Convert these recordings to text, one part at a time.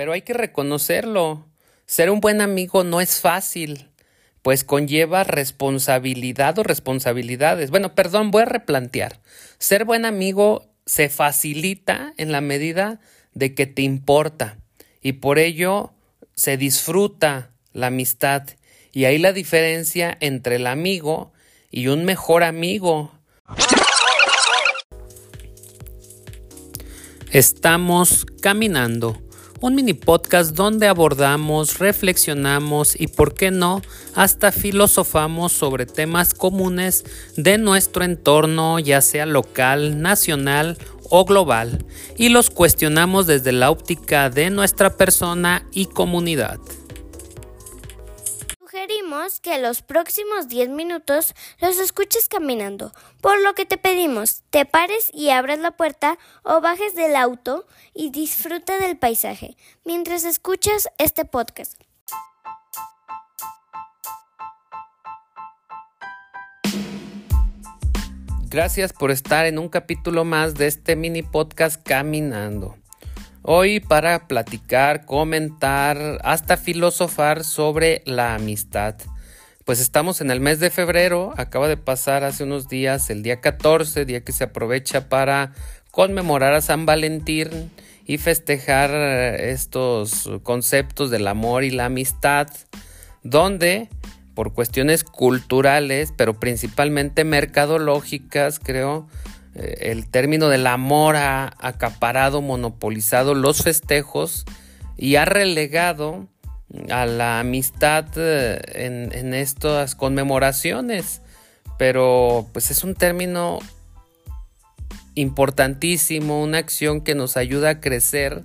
pero hay que reconocerlo. Ser un buen amigo no es fácil, pues conlleva responsabilidad o responsabilidades. Bueno, perdón, voy a replantear. Ser buen amigo se facilita en la medida de que te importa y por ello se disfruta la amistad. Y ahí la diferencia entre el amigo y un mejor amigo. Estamos caminando, un mini podcast donde abordamos, reflexionamos y, por qué no, hasta filosofamos sobre temas comunes de nuestro entorno, ya sea local, nacional o global, y los cuestionamos desde la óptica de nuestra persona y comunidad sugerimos que los próximos 10 minutos los escuches caminando, por lo que te pedimos te pares y abras la puerta o bajes del auto y disfruta del paisaje mientras escuchas este podcast. Gracias por estar en un capítulo más de este mini podcast Caminando. Hoy para platicar, comentar, hasta filosofar sobre la amistad. Pues estamos en el mes de febrero, acaba de pasar hace unos días el día 14, día que se aprovecha para conmemorar a San Valentín y festejar eh, estos conceptos del amor y la amistad, donde por cuestiones culturales, pero principalmente mercadológicas, creo, el término del amor ha acaparado, monopolizado los festejos y ha relegado a la amistad eh, en, estas conmemoraciones. Pero pues es un término importantísimo, una acción que nos ayuda a crecer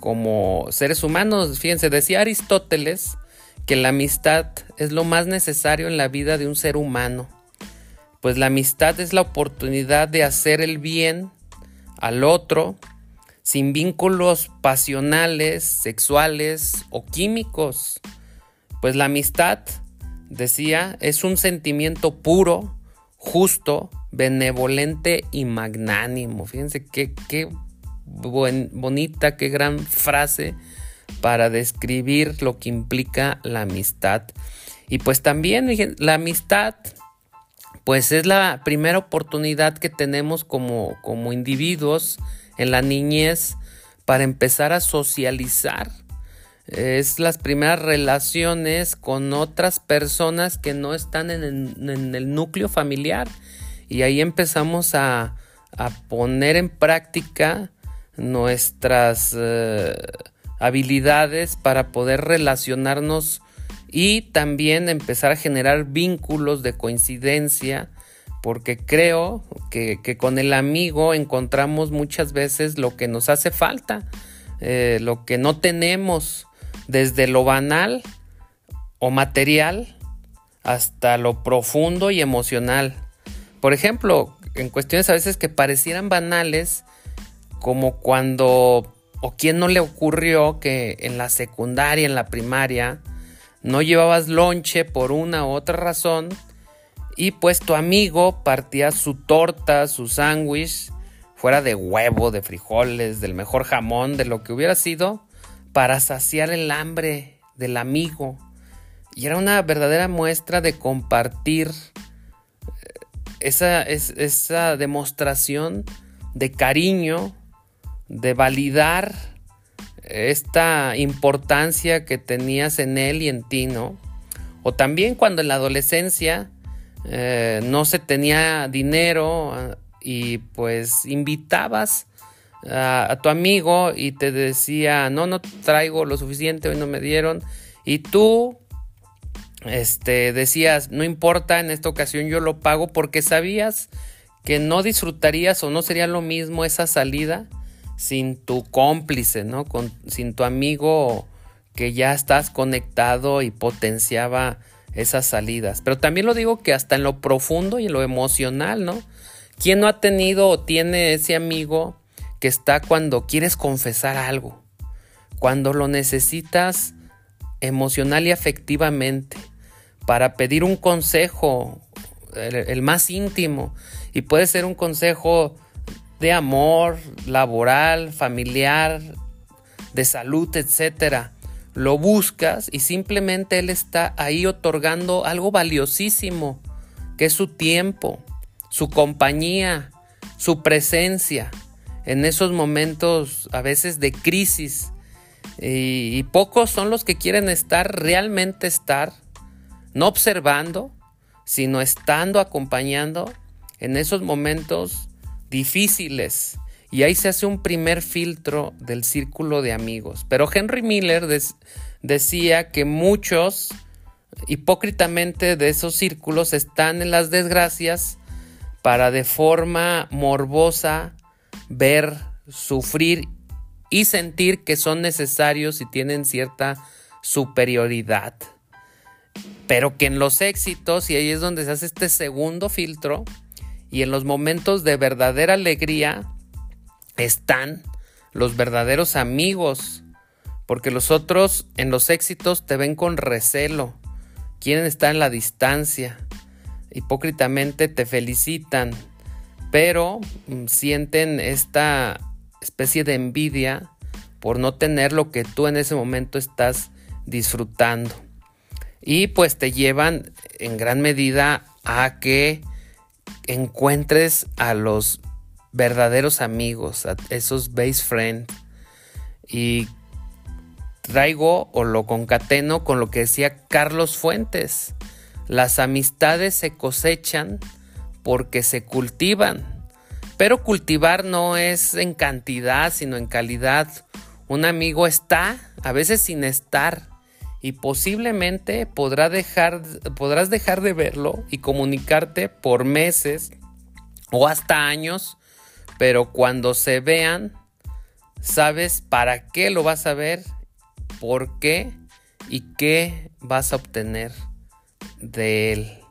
como seres humanos. Fíjense, decía Aristóteles que la amistad es lo más necesario en la vida de un ser humano pues la amistad es la oportunidad de hacer el bien al otro sin vínculos pasionales, sexuales o químicos. Pues la amistad, decía, es un sentimiento puro, justo, benevolente y magnánimo. Fíjense qué, qué bonita, qué gran frase para describir lo que implica la amistad. Y pues también la amistad pues es la primera oportunidad que tenemos como, como individuos en la niñez para empezar a socializar. Es las primeras relaciones con otras personas que no están en el, núcleo familiar. Y ahí empezamos a, poner en práctica nuestras eh, habilidades para poder relacionarnos y también empezar a generar vínculos de coincidencia porque creo que, con el amigo encontramos muchas veces lo que nos hace falta, eh, lo que no tenemos, desde lo banal o material hasta lo profundo y emocional. Por ejemplo, en cuestiones a veces que parecieran banales, como cuando o quién no le ocurrió que en la secundaria, en la primaria, no llevabas lonche por una u otra razón y pues tu amigo partía su torta, su sándwich, fuera de huevo, de frijoles, del mejor jamón, de lo que hubiera sido, para saciar el hambre del amigo. Y era una verdadera muestra de compartir eh, esa, esa demostración de cariño, de validar esta importancia que tenías en él y en ti, ¿no? O también cuando en la adolescencia eh, no se tenía dinero ah, y pues invitabas a, tu amigo y te decía, no, no traigo lo suficiente, hoy no me dieron. Y tú este, decías, no importa, en esta ocasión yo lo pago porque sabías que no disfrutarías o no sería lo mismo esa salida sin tu cómplice, ¿no? Con, sin tu amigo que ya estás conectado y potenciaba esas salidas. Pero también lo digo que hasta en lo profundo y en lo emocional, ¿no? ¿Quién no ha tenido o tiene ese amigo que está cuando quieres confesar algo? Cuando lo necesitas emocional y afectivamente para pedir un consejo, el más íntimo. Y puede ser un consejo de amor laboral, familiar, de salud, etcétera. Lo buscas y simplemente él está ahí otorgando algo valiosísimo, que es su tiempo, su compañía, su presencia en esos momentos a veces de crisis. Y, y, pocos son los que quieren estar, realmente estar, no observando, sino estando acompañando en esos momentos difíciles. Y ahí se hace un primer filtro del círculo de amigos. Pero Henry Miller decía que muchos hipócritamente de esos círculos están en las desgracias para de forma morbosa ver, sufrir y sentir que son necesarios y tienen cierta superioridad. Pero que en los éxitos, y ahí es donde se hace este segundo filtro, y en los momentos de verdadera alegría están los verdaderos amigos, porque los otros en los éxitos te ven con recelo, quieren estar en la distancia, hipócritamente te felicitan, pero mm, sienten esta especie de envidia por no tener lo que tú en ese momento estás disfrutando. Y pues te llevan en gran medida a que encuentres a los verdaderos amigos, a esos base friends. Y traigo o lo concateno con lo que decía Carlos Fuentes. Las amistades se cosechan porque se cultivan. Pero cultivar no es en cantidad, sino en calidad. Un amigo está, a veces sin estar, y posiblemente podrás dejar de verlo y comunicarte por meses o hasta años, pero cuando se vean, sabes para qué lo vas a ver, por qué y qué vas a obtener de él.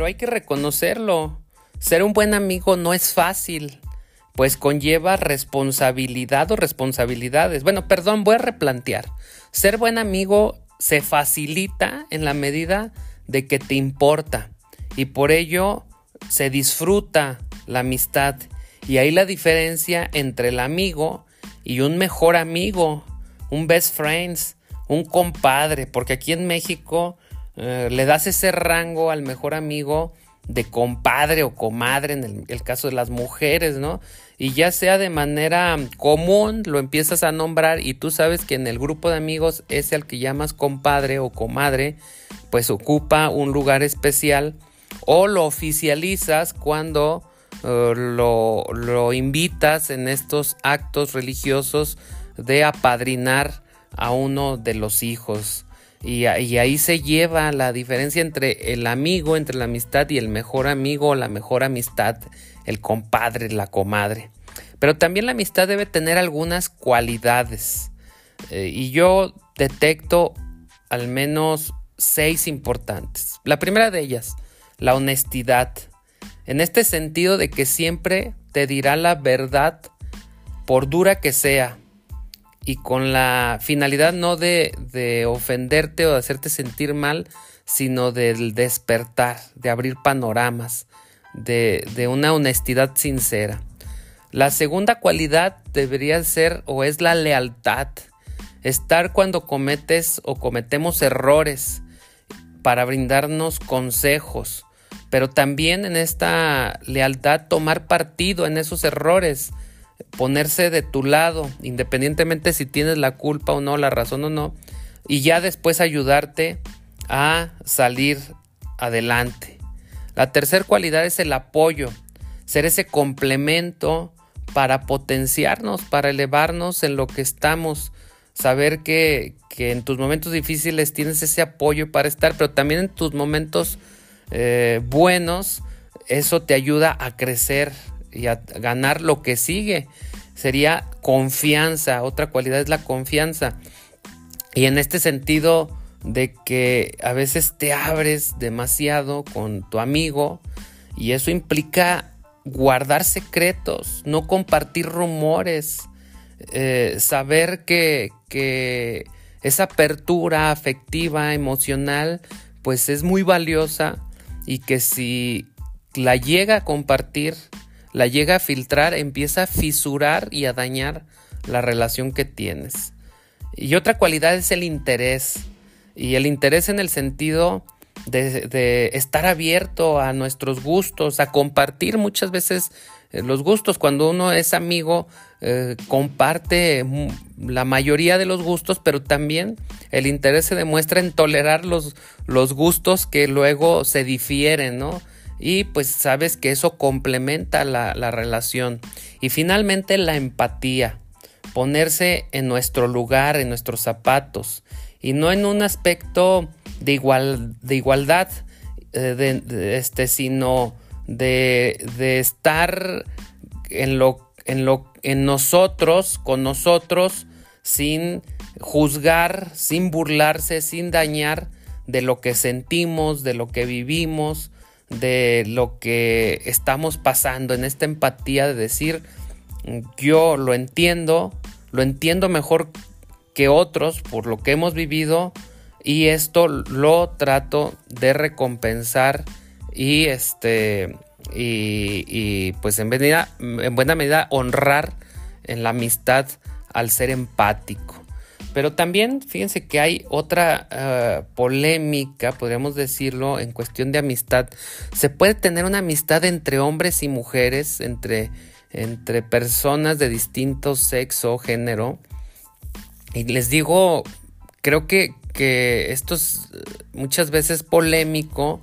Pero hay que reconocerlo. Ser un buen amigo no es fácil, pues conlleva responsabilidad o responsabilidades. Bueno, perdón, voy a replantear. Ser buen amigo se facilita en la medida de que te importa y por ello se disfruta la amistad. Y ahí la diferencia entre el amigo y un mejor amigo, un best friends, un compadre, porque aquí en México eh, le das ese rango al mejor amigo de compadre o comadre en el, caso de las mujeres, ¿no? Y ya sea de manera común, lo empiezas a nombrar y tú sabes que en el grupo de amigos ese al que llamas compadre o comadre, pues ocupa un lugar especial o lo oficializas cuando eh, lo, lo invitas en estos actos religiosos de apadrinar a uno de los hijos. Y, ahí se lleva la diferencia entre el amigo, entre la amistad y el mejor amigo la mejor amistad, el compadre, la comadre. Pero también la amistad debe tener algunas cualidades. Eh, y yo detecto al menos seis importantes. La primera de ellas, la honestidad. En este sentido de que siempre te dirá la verdad por dura que sea, y con la finalidad no de, ofenderte o de hacerte sentir mal, sino del despertar, de abrir panoramas, de, de una honestidad sincera. La segunda cualidad debería ser o es la lealtad, estar cuando cometes o cometemos errores para brindarnos consejos, pero también en esta lealtad tomar partido en esos errores, ponerse de tu lado, independientemente si tienes la culpa o no, la razón o no, y ya después ayudarte a salir adelante. La tercera cualidad es el apoyo, ser ese complemento para potenciarnos, para elevarnos en lo que estamos, saber que, en tus momentos difíciles tienes ese apoyo para estar, pero también en tus momentos eh, buenos, eso te ayuda a crecer, y a ganar lo que sigue. Sería confianza, otra cualidad es la confianza. Y en este sentido de que a veces te abres demasiado con tu amigo y eso implica guardar secretos, no compartir rumores, eh, saber que, que esa apertura afectiva, emocional, pues es muy valiosa y que si la llega a compartir, la llega a filtrar, empieza a fisurar y a dañar la relación que tienes. Y otra cualidad es el interés. Y el interés en el sentido de, estar abierto a nuestros gustos, a compartir muchas veces eh, los gustos. Cuando uno es amigo, eh, comparte la mayoría de los gustos, pero también el interés se demuestra en tolerar los, los gustos que luego se difieren, ¿no? Y pues sabes que eso complementa la, la relación. Y finalmente la empatía, ponerse en nuestro lugar, en nuestros zapatos, y no en un aspecto de, igual, de igualdad, eh, este, sino de, de estar en lo, en lo, en nosotros, con nosotros, sin juzgar, sin burlarse, sin dañar de lo que sentimos, de lo que vivimos, de lo que estamos pasando, en esta empatía de decir, yo lo entiendo, lo entiendo mejor que otros por lo que hemos vivido y esto lo trato de recompensar y este y, pues en, en buena medida honrar en la amistad al ser empático. Pero también fíjense que hay otra eh, polémica, podríamos decirlo, en cuestión de amistad. Se puede tener una amistad entre hombres y mujeres, entre, entre personas de distinto sexo o género. Y les digo, creo que, que esto es eh, muchas veces polémico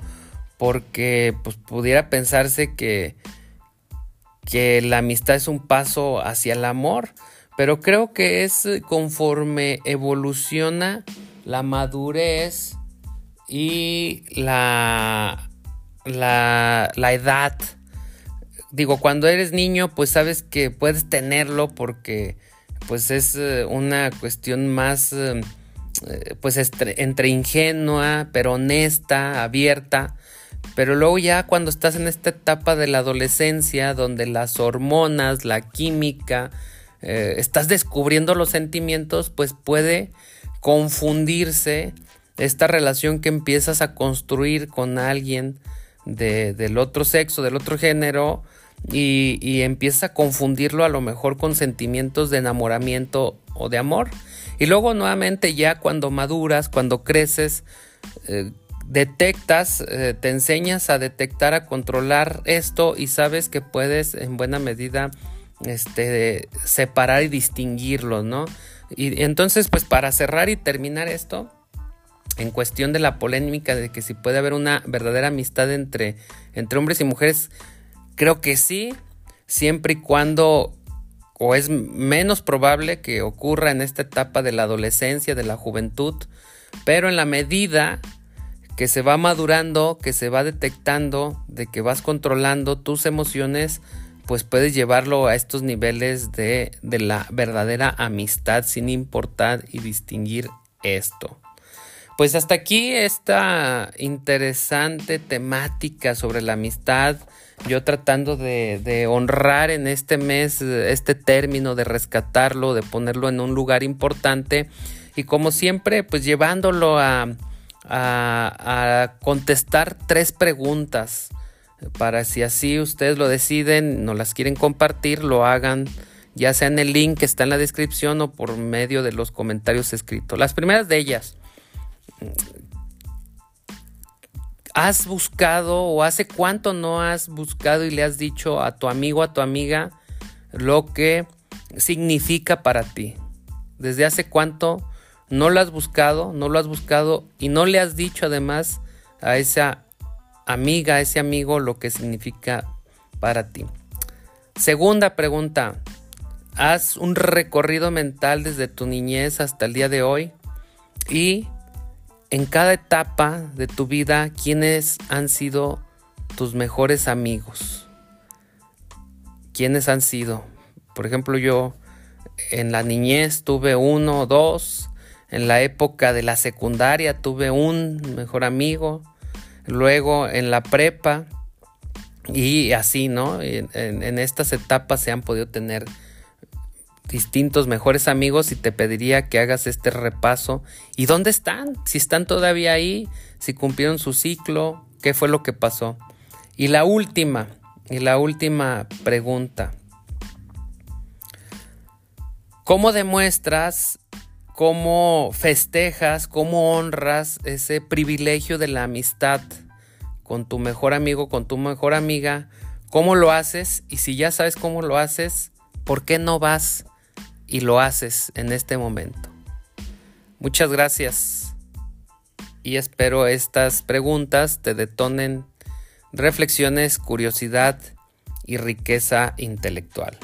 porque pues, pudiera pensarse que, que la amistad es un paso hacia el amor, pero creo que es conforme evoluciona la madurez y la, la, la edad. Digo, cuando eres niño, pues sabes que puedes tenerlo porque pues es eh, una cuestión más eh, pues entre ingenua, pero honesta, abierta. Pero luego ya cuando estás en esta etapa de la adolescencia, donde las hormonas, la química, eh, estás descubriendo los sentimientos, pues puede confundirse esta relación que empiezas a construir con alguien del otro sexo, del otro género, y, y empiezas a confundirlo a lo mejor con sentimientos de enamoramiento o de amor. Y luego nuevamente ya cuando maduras, cuando creces, eh, detectas, eh, te enseñas a detectar, a controlar esto y sabes que puedes en buena medida este, separar y distinguirlos, ¿no? Y entonces, pues para cerrar y terminar esto, en cuestión de la polémica de que si puede haber una verdadera amistad entre, entre hombres y mujeres, creo que sí, siempre y cuando o es menos probable que ocurra en esta etapa de la adolescencia, de la juventud, pero en la medida que se va madurando, que se va detectando, de que vas controlando tus emociones, pues puedes llevarlo a estos niveles de, de la verdadera amistad sin importar y distinguir esto. Pues hasta aquí esta interesante temática sobre la amistad. Yo tratando de, honrar en este mes este término, de rescatarlo, de ponerlo en un lugar importante. Y como siempre, pues llevándolo a, a, contestar tres preguntas para si así ustedes lo deciden, no las quieren compartir, lo hagan ya sea en el link que está en la descripción o por medio de los comentarios escritos. Las primeras de ellas, ¿Has buscado o hace cuánto no has buscado y le has dicho a tu amigo, a tu amiga, lo que significa para ti? ¿Desde hace cuánto no lo has buscado, no lo has buscado y no le has dicho además a esa amiga, ese amigo lo que significa para ti? Segunda pregunta, haz un recorrido mental desde tu niñez hasta el día de hoy y en cada etapa de tu vida, ¿quiénes han sido tus mejores amigos? ¿Quiénes han sido? Por ejemplo, yo en la niñez tuve uno o dos, en la época de la secundaria tuve un mejor amigo, luego en la prepa y así, ¿no? En, en estas etapas se han podido tener distintos mejores amigos y te pediría que hagas este repaso. ¿Y dónde están? Si están todavía ahí, si cumplieron su ciclo, qué fue lo que pasó. Y la última, y la última pregunta. ¿Cómo demuestras, cómo festejas, cómo honras ese privilegio de la amistad con tu mejor amigo, con tu mejor amiga? ¿Cómo lo haces? Y si ya sabes cómo lo haces, ¿por qué no vas y lo haces en este momento? Muchas gracias y espero estas preguntas te detonen reflexiones, curiosidad y riqueza intelectual.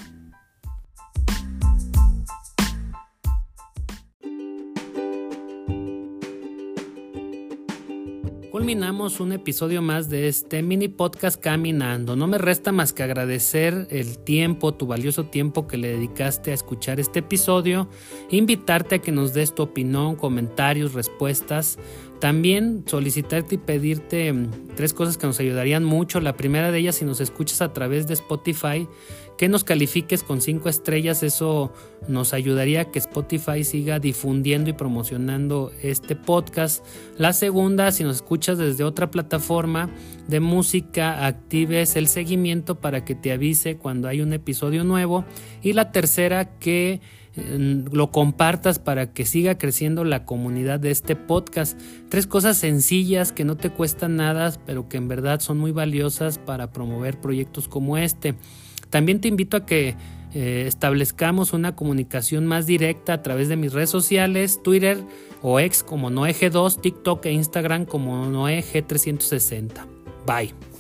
Culminamos un episodio más de este mini podcast Caminando. No me resta más que agradecer el tiempo, tu valioso tiempo que le dedicaste a escuchar este episodio, invitarte a que nos des tu opinión, comentarios, respuestas. También solicitarte y pedirte mm, tres cosas que nos ayudarían mucho. La primera de ellas, si nos escuchas a través de Spotify, que nos califiques con cinco estrellas. Eso nos ayudaría a que Spotify siga difundiendo y promocionando este podcast. La segunda, si nos escuchas desde otra plataforma de música, actives el seguimiento para que te avise cuando hay un episodio nuevo. Y la tercera, que lo compartas para que siga creciendo la comunidad de este podcast. Tres cosas sencillas que no te cuestan nada, pero que en verdad son muy valiosas para promover proyectos como este. También te invito a que eh, establezcamos una comunicación más directa a través de mis redes sociales, Twitter o ex como NoeG2, TikTok e Instagram como NoeG360. Bye.